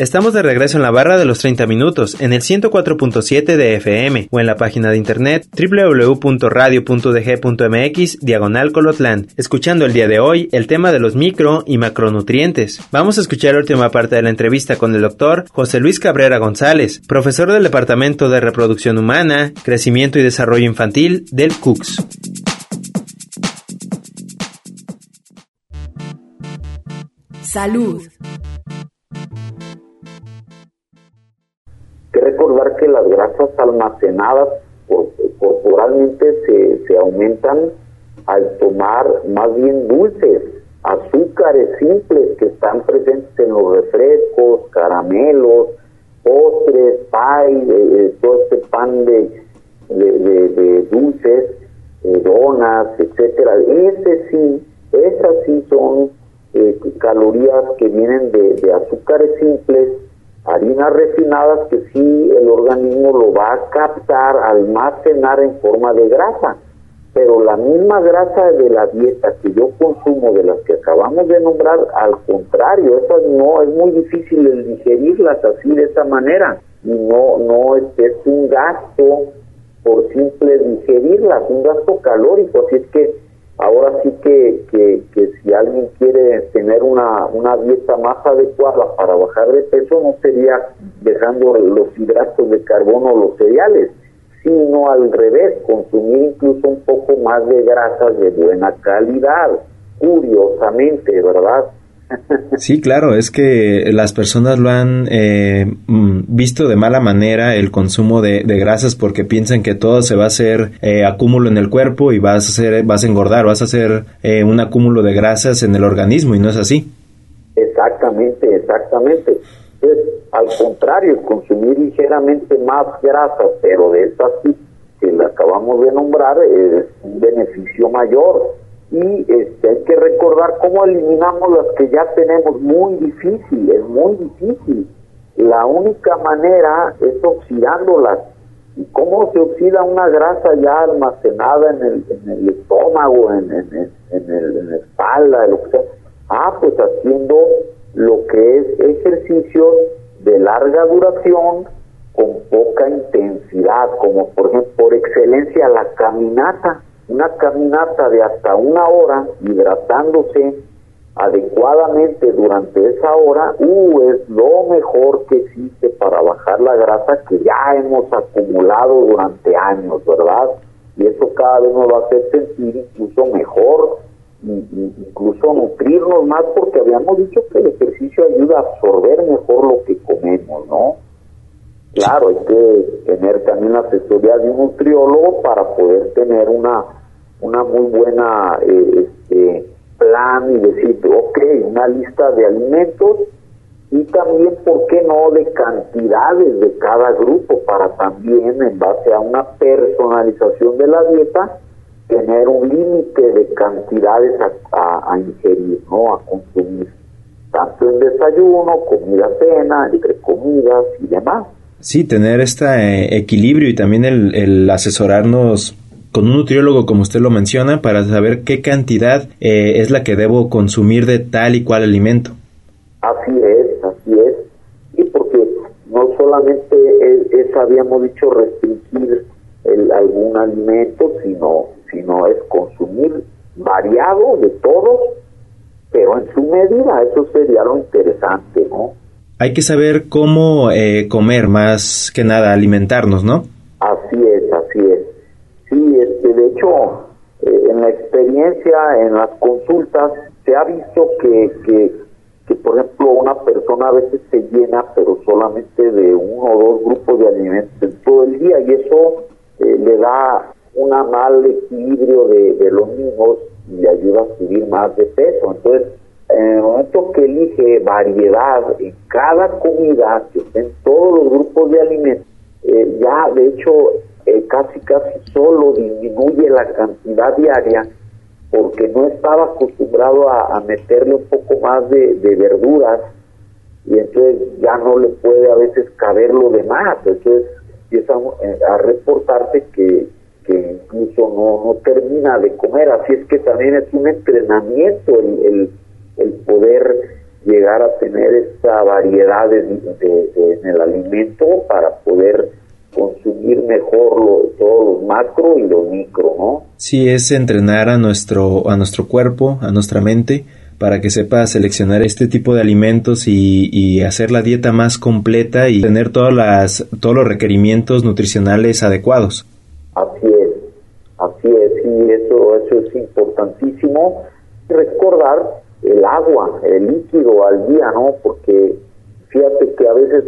Estamos de regreso en la barra de los 30 minutos, en el 104.7 de FM o en la página de internet www.radio.dg.mx diagonal colotlan, escuchando el día de hoy el tema de los micro y macronutrientes. Vamos a escuchar la última parte de la entrevista con el doctor José Luis Cabrera González, profesor del Departamento de Reproducción Humana, Crecimiento y Desarrollo Infantil del CUCS. Salud. Que recordar que las grasas almacenadas corporalmente se, se aumentan al tomar más bien dulces, azúcares simples que están presentes en los refrescos, caramelos, postres, pay, eh, eh, todo este pan de, de, dulces, eh, donas, etcétera. Ese sí, esas sí son calorías que vienen de azúcares simples harinas refinadas que sí el organismo lo va a captar, almacenar en forma de grasa. Pero la misma grasa de la dieta que yo consumo, de las que acabamos de nombrar, al contrario, eso no es muy difícil el digerirlas así de esa manera. Y no, no es, es un gasto por simple digerirlas, un gasto calórico. Así es que Ahora sí que, que, si alguien quiere tener una, una dieta más adecuada para bajar de peso, no sería dejando los hidratos de carbono o los cereales, sino al revés, consumir incluso un poco más de grasas de buena calidad, curiosamente, ¿verdad? Sí, claro, es que las personas lo han eh, mm, visto de mala manera el consumo de, grasas porque piensan que todo se va a hacer eh, acúmulo en el cuerpo y vas a hacer, vas a engordar, vas a hacer eh, un acúmulo de grasas en el organismo y no es así. Exactamente, exactamente. al contrario, consumir ligeramente más grasa, pero de estas que la acabamos de nombrar, es un beneficio mayor y este, hay que recordar cómo eliminamos las que ya tenemos muy difícil, es muy difícil. La única manera es oxidándolas. ¿Y cómo se oxida una grasa ya almacenada en el, en el estómago, en, en, el, en la espalda, lo que sea? Ah, pues haciendo lo que es ejercicios de larga duración con poca intensidad, como por ejemplo, por excelencia la caminata una caminata de hasta una hora hidratándose adecuadamente durante esa hora, uh, es lo mejor que existe para bajar la grasa que ya hemos acumulado durante años, ¿verdad? Y eso cada vez nos va a hacer sentir incluso mejor, incluso nutrirnos más, porque habíamos dicho que el ejercicio ayuda a absorber mejor lo que comemos, ¿no? Claro, hay que tener también asesoría de un nutriólogo para poder tener una una muy buena eh, este, plan y decir, ok, una lista de alimentos y también, ¿por qué no?, de cantidades de cada grupo para también, en base a una personalización de la dieta, tener un límite de cantidades a, ingerir, ¿no?, a consumir, tanto en desayuno, comida, cena, entre comidas y demás. Sí, tener este equilibrio y también el, el asesorarnos con un nutriólogo como usted lo menciona para saber qué cantidad eh, es la que debo consumir de tal y cual alimento. Así es, así es. Y porque no solamente es, habíamos dicho, restringir el, algún alimento, sino, sino es consumir variado de todos, pero en su medida, eso sería lo interesante, ¿no? Hay que saber cómo eh, comer, más que nada, alimentarnos, ¿no? Así es. De hecho, eh, en la experiencia, en las consultas, se ha visto que, que, que, por ejemplo, una persona a veces se llena, pero solamente de uno o dos grupos de alimentos en todo el día, y eso eh, le da un mal equilibrio de, de los mismos y le ayuda a subir más de peso. Entonces, en el momento que elige variedad en cada comida, que estén todos los grupos de alimentos, eh, ya de hecho eh, casi casi solo disminuye la cantidad diaria porque no estaba acostumbrado a, meterle un poco más de, verduras y entonces ya no le puede a veces caber lo demás, entonces empieza a reportarse que, que incluso no, no termina de comer, así es que también es un entrenamiento el, el, el poder llegar a tener esta variedad de, en el alimento para poder consumir mejor lo, todo lo macro y lo micro, ¿no? Sí, es entrenar a nuestro, a nuestro cuerpo, a nuestra mente, para que sepa seleccionar este tipo de alimentos y, y hacer la dieta más completa y tener todas las, todos los requerimientos nutricionales adecuados. Así es, así es, y eso, eso es importantísimo. Recordar el agua, el líquido al día, ¿no? Porque fíjate que a veces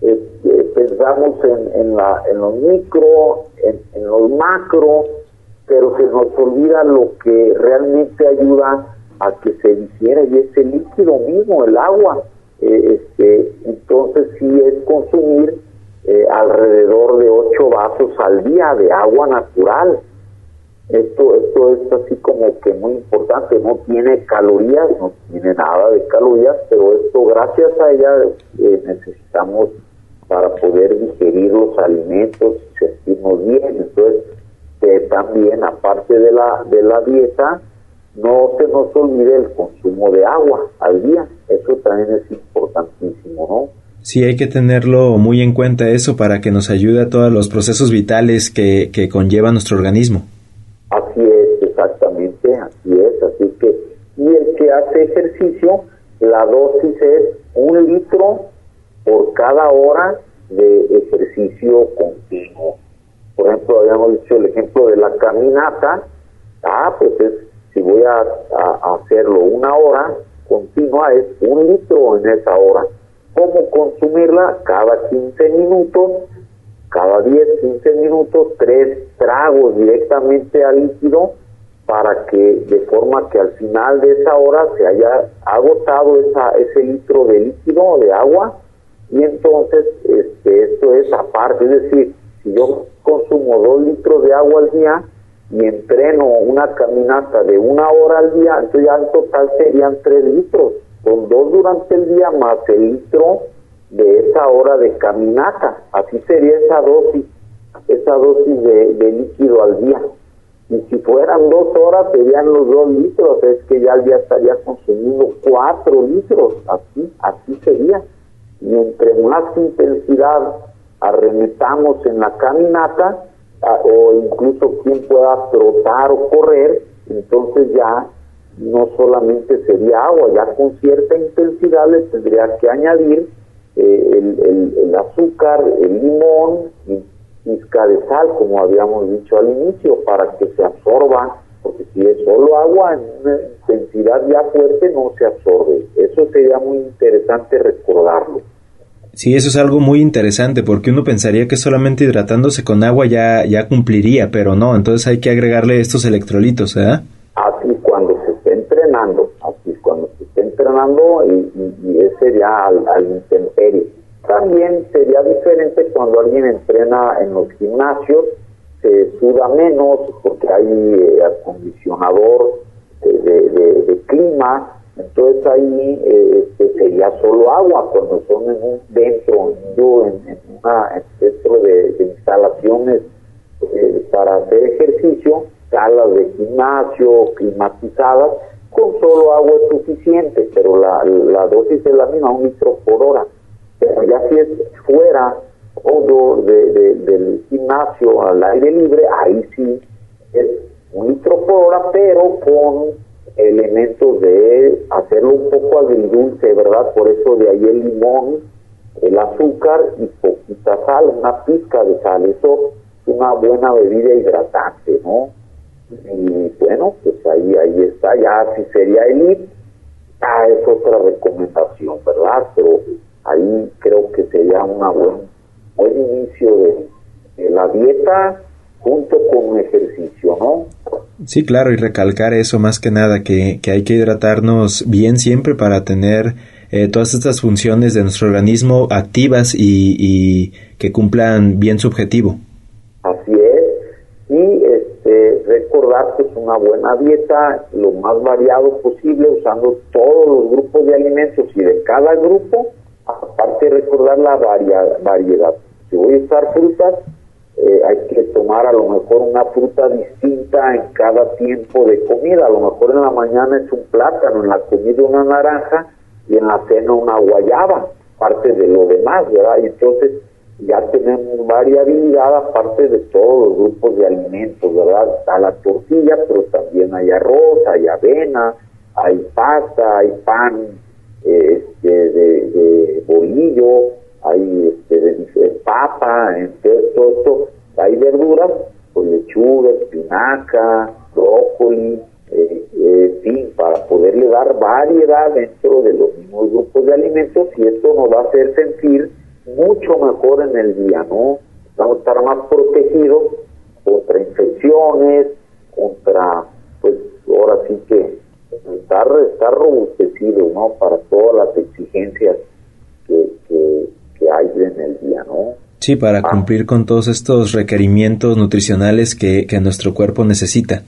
eh, eh, pensamos en, en, la, en lo micro, en, en lo macro, pero se nos olvida lo que realmente ayuda a que se digiera y es el líquido mismo, el agua. Eh, este, entonces sí es consumir alrededor de 8 vasos al día de agua natural. Esto, esto es así como que muy importante, no tiene calorías, no tiene nada de calorías, pero esto gracias a ella eh, necesitamos para poder digerir los alimentos y sentirnos bien. Entonces, también aparte de la, de la dieta, no se nos olvide el consumo de agua al día, eso también es importantísimo, ¿no? Sí, hay que tenerlo muy en cuenta eso para que nos ayude a todos los procesos vitales que, que conlleva nuestro organismo. Así es, exactamente, así es, así que, y el que hace ejercicio, la dosis es un litro por cada hora de ejercicio continuo. Por ejemplo, habíamos dicho el ejemplo de la caminata, ah, pues es, si voy a, hacerlo una hora continua, es un litro en esa hora. ¿Cómo consumirla? Cada 15 minutos cada 10, 15 minutos, tres tragos directamente al líquido para que de forma que al final de esa hora se haya agotado esa, ese litro de líquido de agua y entonces este, esto es aparte, es decir, si yo consumo dos litros de agua al día y entreno una caminata de una hora al día, entonces ya en total serían tres litros, con dos durante el día más el litro de esa hora de caminata. Así sería esa dosis, esa dosis de, líquido al día. Y si fueran dos horas serían los dos litros, es que ya al día estaría consumiendo cuatro litros, así, así sería. Y entre más intensidad arremetamos en la caminata, o incluso quien pueda trotar o correr, entonces ya no solamente sería agua, ya con cierta intensidad le tendría que añadir eh, el, el, azúcar, el limón y pizca de sal, como habíamos dicho al inicio, para que se absorba, porque si es solo agua en una intensidad ya fuerte no se absorbe. Eso sería muy interesante recordarlo. Sí, eso es algo muy interesante porque uno pensaría que solamente hidratándose con agua ya, ya cumpliría, pero no, entonces hay que agregarle estos electrolitos, ¿eh? Así cuando se esté entrenando, así cuando se esté entrenando y, y, ese ya al, al intemperie. También sería diferente cuando alguien entrena en los gimnasios, se suda menos porque hay eh, acondicionador de, clima, entonces ahí eh, este, sería solo agua cuando son en un, dentro, en, en una dentro de, instalaciones eh, para hacer ejercicio, salas de gimnasio climatizadas, con solo agua es suficiente, pero la, la dosis es la misma, un litro por hora. Pero ya si es fuera o de, del gimnasio al aire libre, ahí sí es un litro por hora, pero con elementos de hacerlo un poco agridulce, ¿verdad? Por eso de ahí el limón, el azúcar y poquita sal, una pizca de sal. Eso es una buena bebida hidratante, ¿no? Y bueno, pues ahí, ahí está, ya si sería elite, ah, es otra recomendación, ¿verdad? Pero ahí creo que sería una buen, buen inicio de, la dieta junto con un ejercicio, ¿no? Sí, claro, y recalcar eso más que nada, que, que hay que hidratarnos bien siempre para tener eh, todas estas funciones de nuestro organismo activas y, y que cumplan bien su objetivo. Así es. Y este, recordar que es una buena dieta, lo más variado posible, usando todos los grupos de alimentos y de cada grupo aparte de recordar la variedad. Si voy a usar frutas, eh, hay que tomar a lo mejor una fruta distinta en cada tiempo de comida. A lo mejor en la mañana es un plátano, en la comida una naranja y en la cena una guayaba, parte de lo demás, ¿verdad? Y entonces ya tenemos variabilidad aparte de todos los grupos de alimentos, ¿verdad? Está la tortilla, pero también hay arroz, hay avena, hay pasta, hay pan este, de, bolillo, hay este, papa, entonces todo esto, hay verduras, pues lechuga, espinaca, brócoli, eh, eh, para poderle dar variedad dentro de los mismos grupos de alimentos y esto nos va a hacer sentir mucho mejor en el día, ¿no? Vamos a estar más protegidos contra infecciones, contra, pues ahora sí que estar, estar robustecido, ¿no? Para todas las exigencias que, que, hay en el día, ¿no? Sí, para ah. cumplir con todos estos requerimientos nutricionales que, que nuestro cuerpo necesita.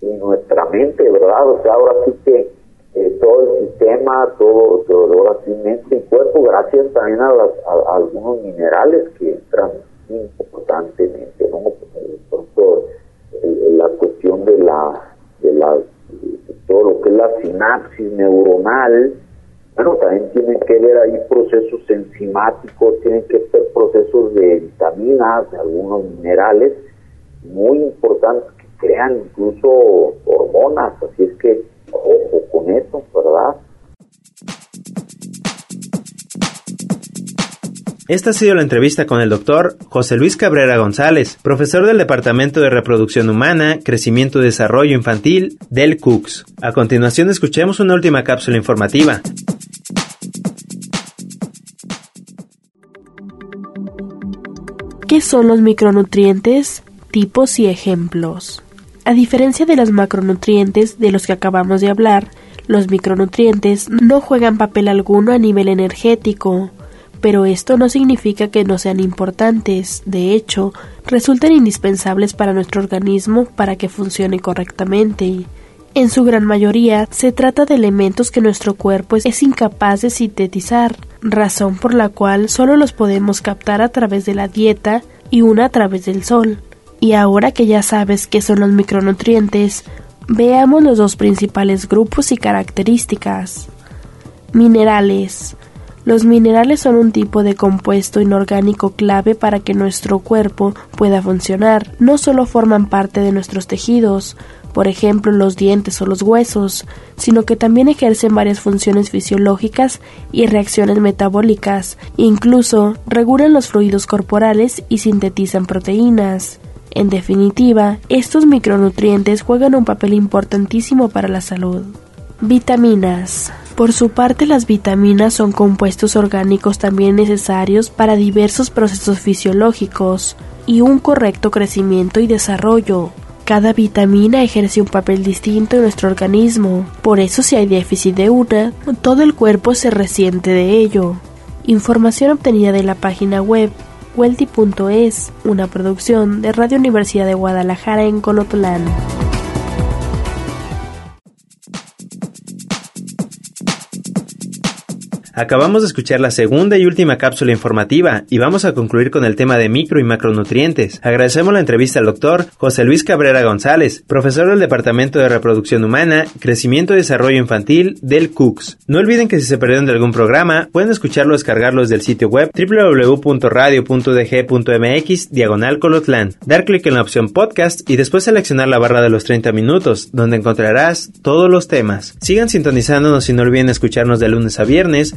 Y nuestra mente, ¿verdad? O sea, ahora sí que eh, todo el sistema, todo, todo ahora sí mente y cuerpo, gracias también a, las, a, algunos minerales que entran importantemente, ¿no? Por la cuestión de la, de la todo lo que es la sinapsis neuronal, bueno, también tienen que ver ahí procesos enzimáticos, tienen que ser procesos de vitaminas, de algunos minerales, muy importantes que crean incluso hormonas, así es que ojo con eso, ¿verdad? Esta ha sido la entrevista con el doctor José Luis Cabrera González, profesor del Departamento de Reproducción Humana, Crecimiento y Desarrollo Infantil del CUCS. A continuación escuchemos una última cápsula informativa. ¿Qué son los micronutrientes? Tipos y ejemplos. A diferencia de los macronutrientes de los que acabamos de hablar, los micronutrientes no juegan papel alguno a nivel energético, pero esto no significa que no sean importantes, de hecho, resultan indispensables para nuestro organismo para que funcione correctamente. En su gran mayoría se trata de elementos que nuestro cuerpo es incapaz de sintetizar, razón por la cual solo los podemos captar a través de la dieta y una a través del sol. Y ahora que ya sabes qué son los micronutrientes, veamos los dos principales grupos y características. Minerales. Los minerales son un tipo de compuesto inorgánico clave para que nuestro cuerpo pueda funcionar. No solo forman parte de nuestros tejidos, por ejemplo los dientes o los huesos, sino que también ejercen varias funciones fisiológicas y reacciones metabólicas, incluso regulan los fluidos corporales y sintetizan proteínas. En definitiva, estos micronutrientes juegan un papel importantísimo para la salud. Vitaminas. Por su parte, las vitaminas son compuestos orgánicos también necesarios para diversos procesos fisiológicos y un correcto crecimiento y desarrollo. Cada vitamina ejerce un papel distinto en nuestro organismo, por eso si hay déficit de una, todo el cuerpo se resiente de ello. Información obtenida de la página web welty.es, una producción de Radio Universidad de Guadalajara en Colotlán. Acabamos de escuchar la segunda y última cápsula informativa y vamos a concluir con el tema de micro y macronutrientes. Agradecemos la entrevista al doctor José Luis Cabrera González, profesor del Departamento de Reproducción Humana, Crecimiento y Desarrollo Infantil del CUCS. No olviden que si se perdieron de algún programa, pueden escucharlo o descargarlo desde el sitio web www.radio.dg.mx diagonal colotlán. Dar clic en la opción podcast y después seleccionar la barra de los 30 minutos, donde encontrarás todos los temas. Sigan sintonizándonos y no olviden escucharnos de lunes a viernes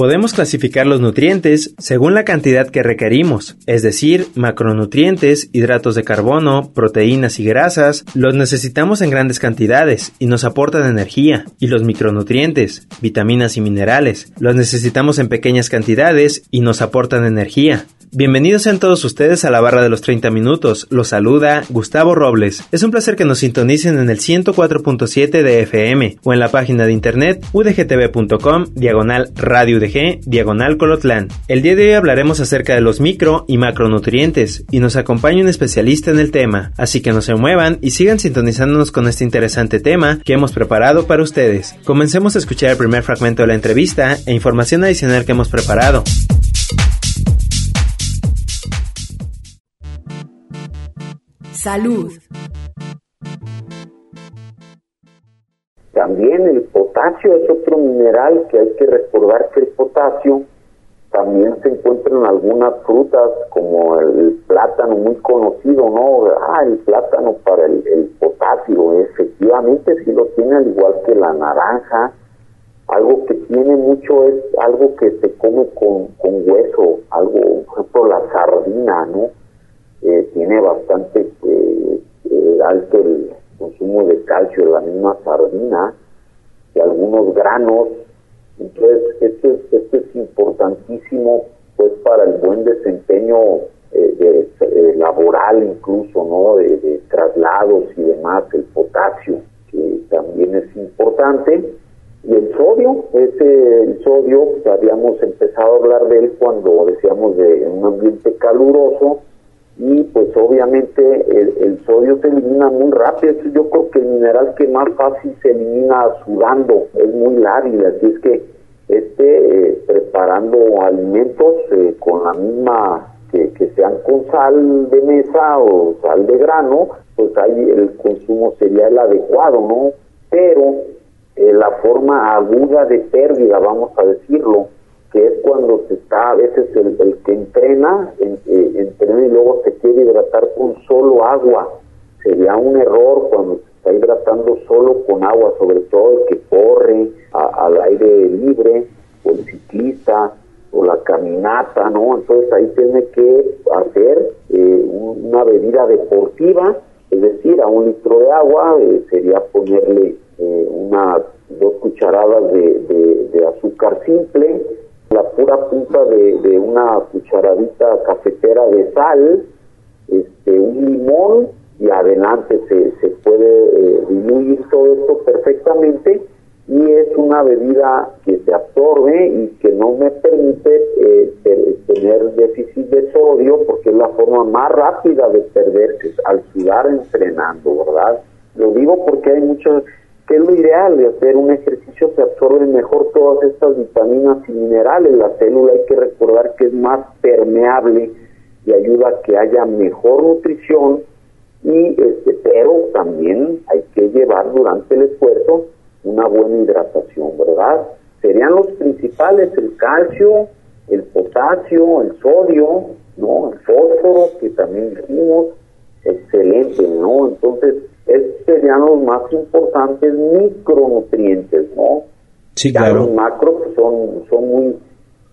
Podemos clasificar los nutrientes según la cantidad que requerimos, es decir, macronutrientes, hidratos de carbono, proteínas y grasas, los necesitamos en grandes cantidades y nos aportan energía, y los micronutrientes, vitaminas y minerales, los necesitamos en pequeñas cantidades y nos aportan energía. Bienvenidos sean todos ustedes a la barra de los 30 minutos. Los saluda Gustavo Robles. Es un placer que nos sintonicen en el 104.7 de FM o en la página de internet udgtv.com diagonal radio UDG diagonal Colotlán. El día de hoy hablaremos acerca de los micro y macronutrientes y nos acompaña un especialista en el tema. Así que no se muevan y sigan sintonizándonos con este interesante tema que hemos preparado para ustedes. Comencemos a escuchar el primer fragmento de la entrevista e información adicional que hemos preparado. Salud. También el potasio es otro mineral que hay que recordar que el potasio también se encuentra en algunas frutas como el, plátano muy conocido, ¿no? Ah, el plátano para el, potasio, efectivamente sí lo tiene al igual que la naranja. Algo que tiene mucho es algo que se come con, con hueso, algo, por ejemplo, la sardina, ¿no? Eh, tiene bastante eh, eh, alto el consumo de calcio de la misma sardina y algunos granos. Entonces, esto es, esto es importantísimo pues para el buen desempeño laboral incluso, ¿no? De, traslados y demás, el potasio, que también es importante. Y el sodio, ese el sodio, habíamos empezado a hablar de él cuando decíamos de un ambiente caluroso, y pues obviamente el, sodio se elimina muy rápido. Yo creo que el mineral que más fácil se elimina sudando es muy lábil, así es que este preparando alimentos eh, con la misma que, sean con sal de mesa o sal de grano, pues ahí el consumo sería el adecuado, ¿no? Pero eh, la forma aguda de pérdida, vamos a decirlo, que es cuando se está, a veces el, que entrena, en, eh, entrena y luego se quiere hidratar con solo agua. Sería un error cuando se está hidratando solo con agua, sobre todo el que corre al aire libre, o el ciclista, o la caminata, ¿no? Entonces ahí tiene que hacer eh, una bebida deportiva, es decir, a un litro de agua eh, sería ponerle unas dos cucharadas de, de azúcar simple, la pura punta de, una cucharadita cafetera de sal, este, un limón y adelante se, se puede eh, diluir todo esto perfectamente y es una bebida que se absorbe y que no me permite eh, tener déficit de sodio porque es la forma más rápida de perderse al sudar entrenando, ¿verdad? Lo digo porque hay muchos que es lo ideal de hacer un ejercicio, se absorben mejor todas estas vitaminas y minerales. La célula hay que recordar que es más permeable y ayuda a que haya mejor nutrición y este pero también hay que llevar durante el esfuerzo una buena hidratación, ¿verdad? Serían los principales el calcio, el potasio, el sodio, ¿no? El fósforo que también dijimos, excelente, ¿no? Entonces, estos serían los más importantes micronutrientes, ¿no? Sí, claro. los macros son, son muy,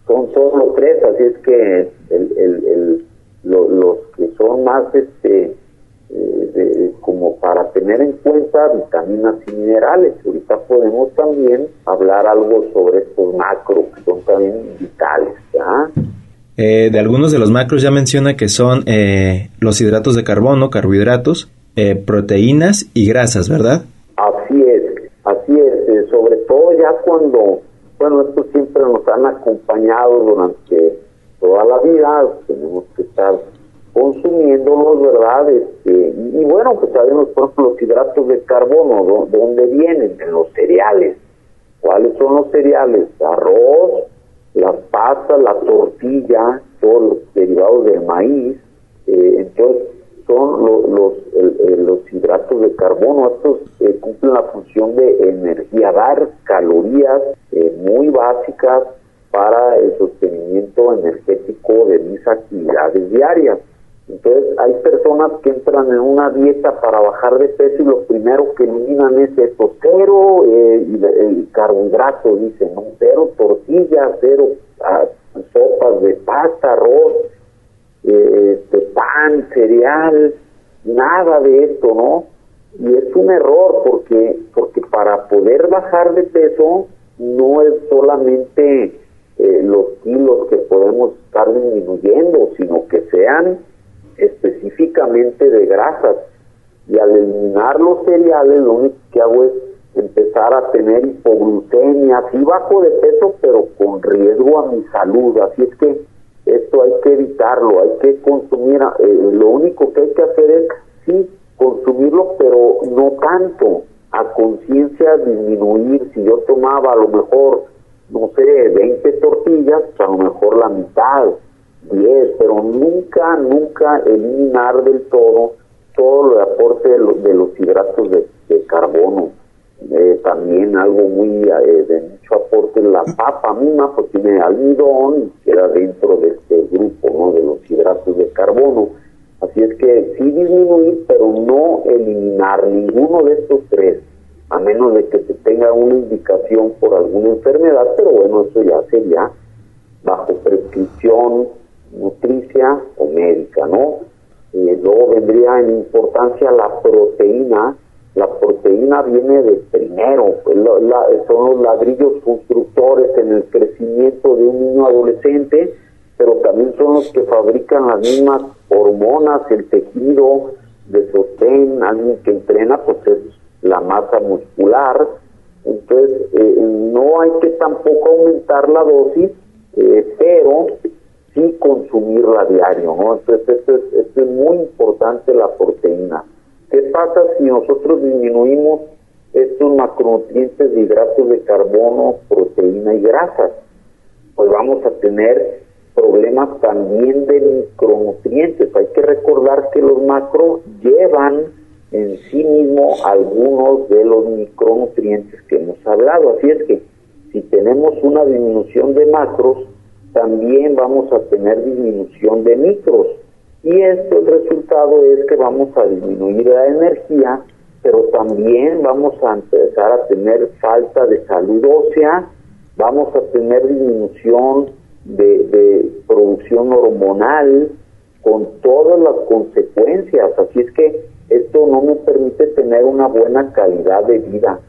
son solo tres, así es que el, el, los que son más, este, eh, como para tener en cuenta vitaminas y minerales. Ahorita podemos también hablar algo sobre estos macros, que son también vitales, ¿ya? Eh, de algunos de los macros ya menciona que son eh, los hidratos de carbono, carbohidratos, eh, proteínas y grasas, ¿verdad? Así es, así es, eh, sobre todo ya cuando, bueno, estos siempre nos han acompañado durante toda la vida, tenemos que estar consumiéndolos, ¿verdad? Este, y, bueno, pues sabemos, por ejemplo, los hidratos de carbono, ¿de dónde vienen? De los cereales. ¿Cuáles son los cereales? Arroz, las pastas, la tortilla, todos los derivados del maíz. Eh, entonces, son los, los de carbono. Estos eh, cumplen la función de energía, dar calorías eh, muy básicas para el sostenimiento energético de mis actividades diarias. Entonces hay personas que entran en una dieta para bajar de peso y lo primero que eliminan es esto, cero eh, carbohidratos, dicen, ¿no? cero tortillas, cero ah, sopas de pasta, arroz, eh, este, pan, cereal, nada de esto, ¿no? Y es un error porque, porque para poder bajar de peso no es solamente eh, los kilos que podemos estar disminuyendo, sino que sean específicamente de grasas. Y al eliminar los cereales, lo único que hago es empezar a tener hipoglucemia, sí bajo de peso, pero con riesgo a mi salud. Así es que esto hay que evitarlo, hay que consumir, eh, lo único que hay que hacer es, sí, consumirlo, pero no tanto, a conciencia disminuir. Si yo tomaba a lo mejor, no sé, 20 tortillas, pues a lo mejor la mitad, 10, pero nunca, nunca eliminar del todo todo lo de aporte de, los hidratos de, carbono. Eh, también algo muy eh, de mucho aporte la papa misma, porque tiene almidón y queda dentro de este grupo ¿no? de los hidratos de carbono. Así es que sí disminuir, pero no eliminar ninguno de estos tres, a menos de que se tenga una indicación por alguna enfermedad, pero bueno, eso ya sería bajo prescripción nutricia o médica, ¿no? Eh, luego vendría en importancia la proteína. La proteína viene de primero, son los ladrillos constructores en el crecimiento de un niño adolescente, pero también son los que fabrican las mismas hormonas, el tejido de sostén, alguien que entrena, pues es la masa muscular. Entonces, eh, no hay que tampoco aumentar la dosis, eh, pero sí consumirla diario, ¿no? Entonces, esto es, esto es muy importante la proteína. ¿Qué pasa si nosotros disminuimos estos macronutrientes de hidratos de carbono, proteína y grasas? Pues vamos a tener problemas también de micronutrientes. Hay que recordar que los macros llevan en sí mismo algunos de los micronutrientes que hemos hablado. Así es que si tenemos una disminución de macros, también vamos a tener disminución de micros. Y esto el resultado es que vamos a disminuir la energía, pero también vamos a empezar a tener falta de salud ósea, vamos a tener disminución de, producción hormonal, con todas las consecuencias. Así es que esto no me permite tener una buena calidad de vida.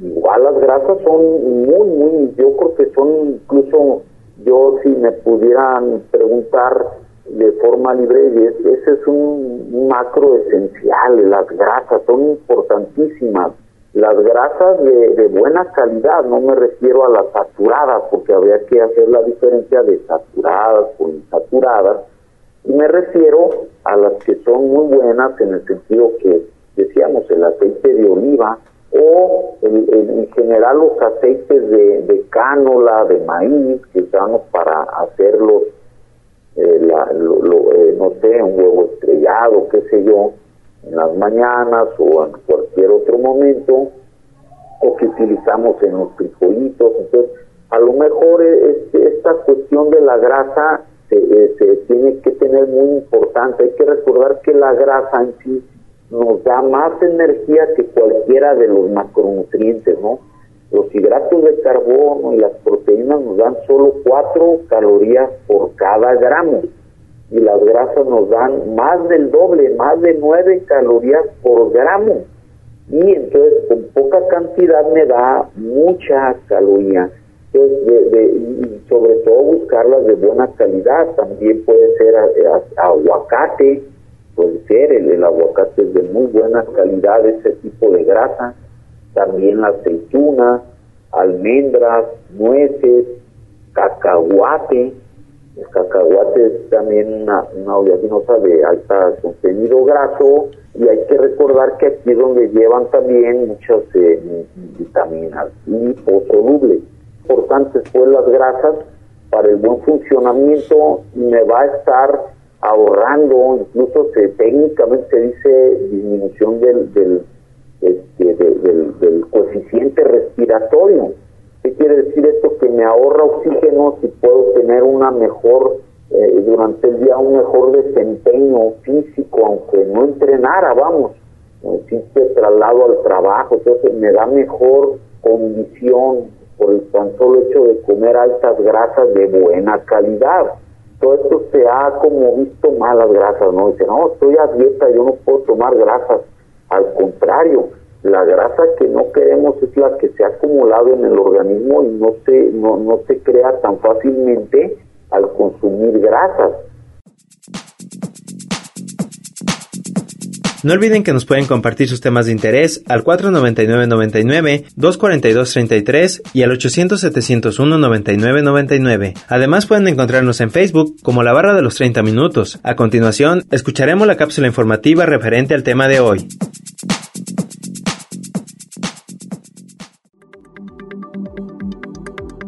Igual las grasas son muy, muy, yo creo que son incluso yo si me pudieran preguntar de forma libre, ese es un macro esencial, las grasas son importantísimas. Las grasas de, buena calidad, no me refiero a las saturadas, porque habría que hacer la diferencia de saturadas con insaturadas, y me refiero a las que son muy buenas en el sentido que decíamos el aceite de oliva, o en general los aceites de, de cánola, de maíz que usamos para hacerlos, eh, eh, no sé, un huevo estrellado, qué sé yo, en las mañanas o en cualquier otro momento, o que utilizamos en los frijolitos. Entonces, a lo mejor este, esta cuestión de la grasa se, eh, se tiene que tener muy importante. Hay que recordar que la grasa en sí nos da más energía que cualquiera de los macronutrientes, ¿no? Los hidratos de carbono y las proteínas nos dan solo 4 calorías por cada gramo y las grasas nos dan más del doble, más de 9 calorías por gramo. Y entonces con poca cantidad me da mucha caloría. Entonces, de, y sobre todo buscarlas de buena calidad. También puede ser aguacate, puede ser, el, aguacate es de muy buena calidad, ese tipo de grasa, también la aceituna, almendras, nueces, cacahuate, el cacahuate es también una, una oleaginosa de alta contenido graso y hay que recordar que aquí es donde llevan también muchas eh, vitaminas liposolubles. Importantes pues las grasas para el buen funcionamiento me va a estar ahorrando, incluso se, técnicamente se dice disminución del, este, del coeficiente respiratorio. ¿Qué quiere decir esto? Que me ahorra oxígeno si puedo tener una mejor, eh, durante el día un mejor desempeño físico, aunque no entrenara, vamos, existe traslado al trabajo, entonces me da mejor condición por el tan solo hecho de comer altas grasas de buena calidad. Todo esto se ha como visto malas grasas, ¿no? Dice, no, estoy a dieta, yo no puedo tomar grasas. Al contrario, la grasa que no queremos es la que se ha acumulado en el organismo y no se, no, no se crea tan fácilmente al consumir grasas. No olviden que nos pueden compartir sus temas de interés al 499-99, 242-33 y al 800-701-9999. Además pueden encontrarnos en Facebook como la barra de los 30 minutos. A continuación, escucharemos la cápsula informativa referente al tema de hoy.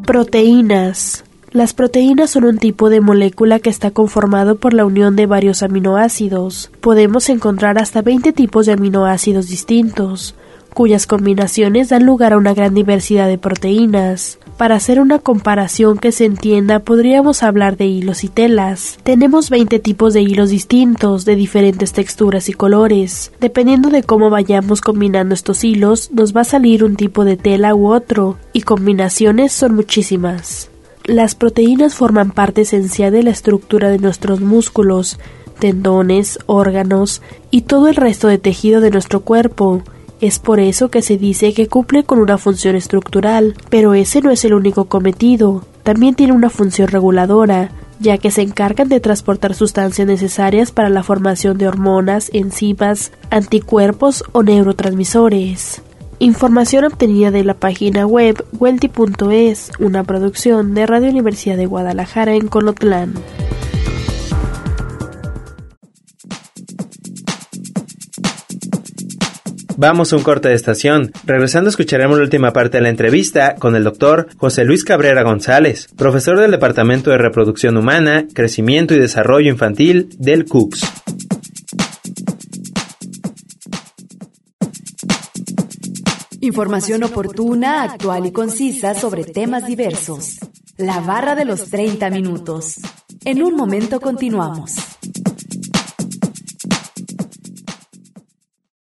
Proteínas. Las proteínas son un tipo de molécula que está conformado por la unión de varios aminoácidos. Podemos encontrar hasta 20 tipos de aminoácidos distintos, cuyas combinaciones dan lugar a una gran diversidad de proteínas. Para hacer una comparación que se entienda, podríamos hablar de hilos y telas. Tenemos 20 tipos de hilos distintos, de diferentes texturas y colores. Dependiendo de cómo vayamos combinando estos hilos, nos va a salir un tipo de tela u otro, y combinaciones son muchísimas. Las proteínas forman parte esencial de la estructura de nuestros músculos, tendones, órganos y todo el resto de tejido de nuestro cuerpo. Es por eso que se dice que cumple con una función estructural, pero ese no es el único cometido. También tiene una función reguladora, ya que se encargan de transportar sustancias necesarias para la formación de hormonas, enzimas, anticuerpos o neurotransmisores. Información obtenida de la página web welty.es, una producción de Radio Universidad de Guadalajara en Colotlán. Vamos a un corte de estación. Regresando escucharemos la última parte de la entrevista con el doctor José Luis Cabrera González, profesor del Departamento de Reproducción Humana, Crecimiento y Desarrollo Infantil del CUCS. Información oportuna, actual y concisa sobre temas diversos. La barra de los 30 minutos. En un momento continuamos.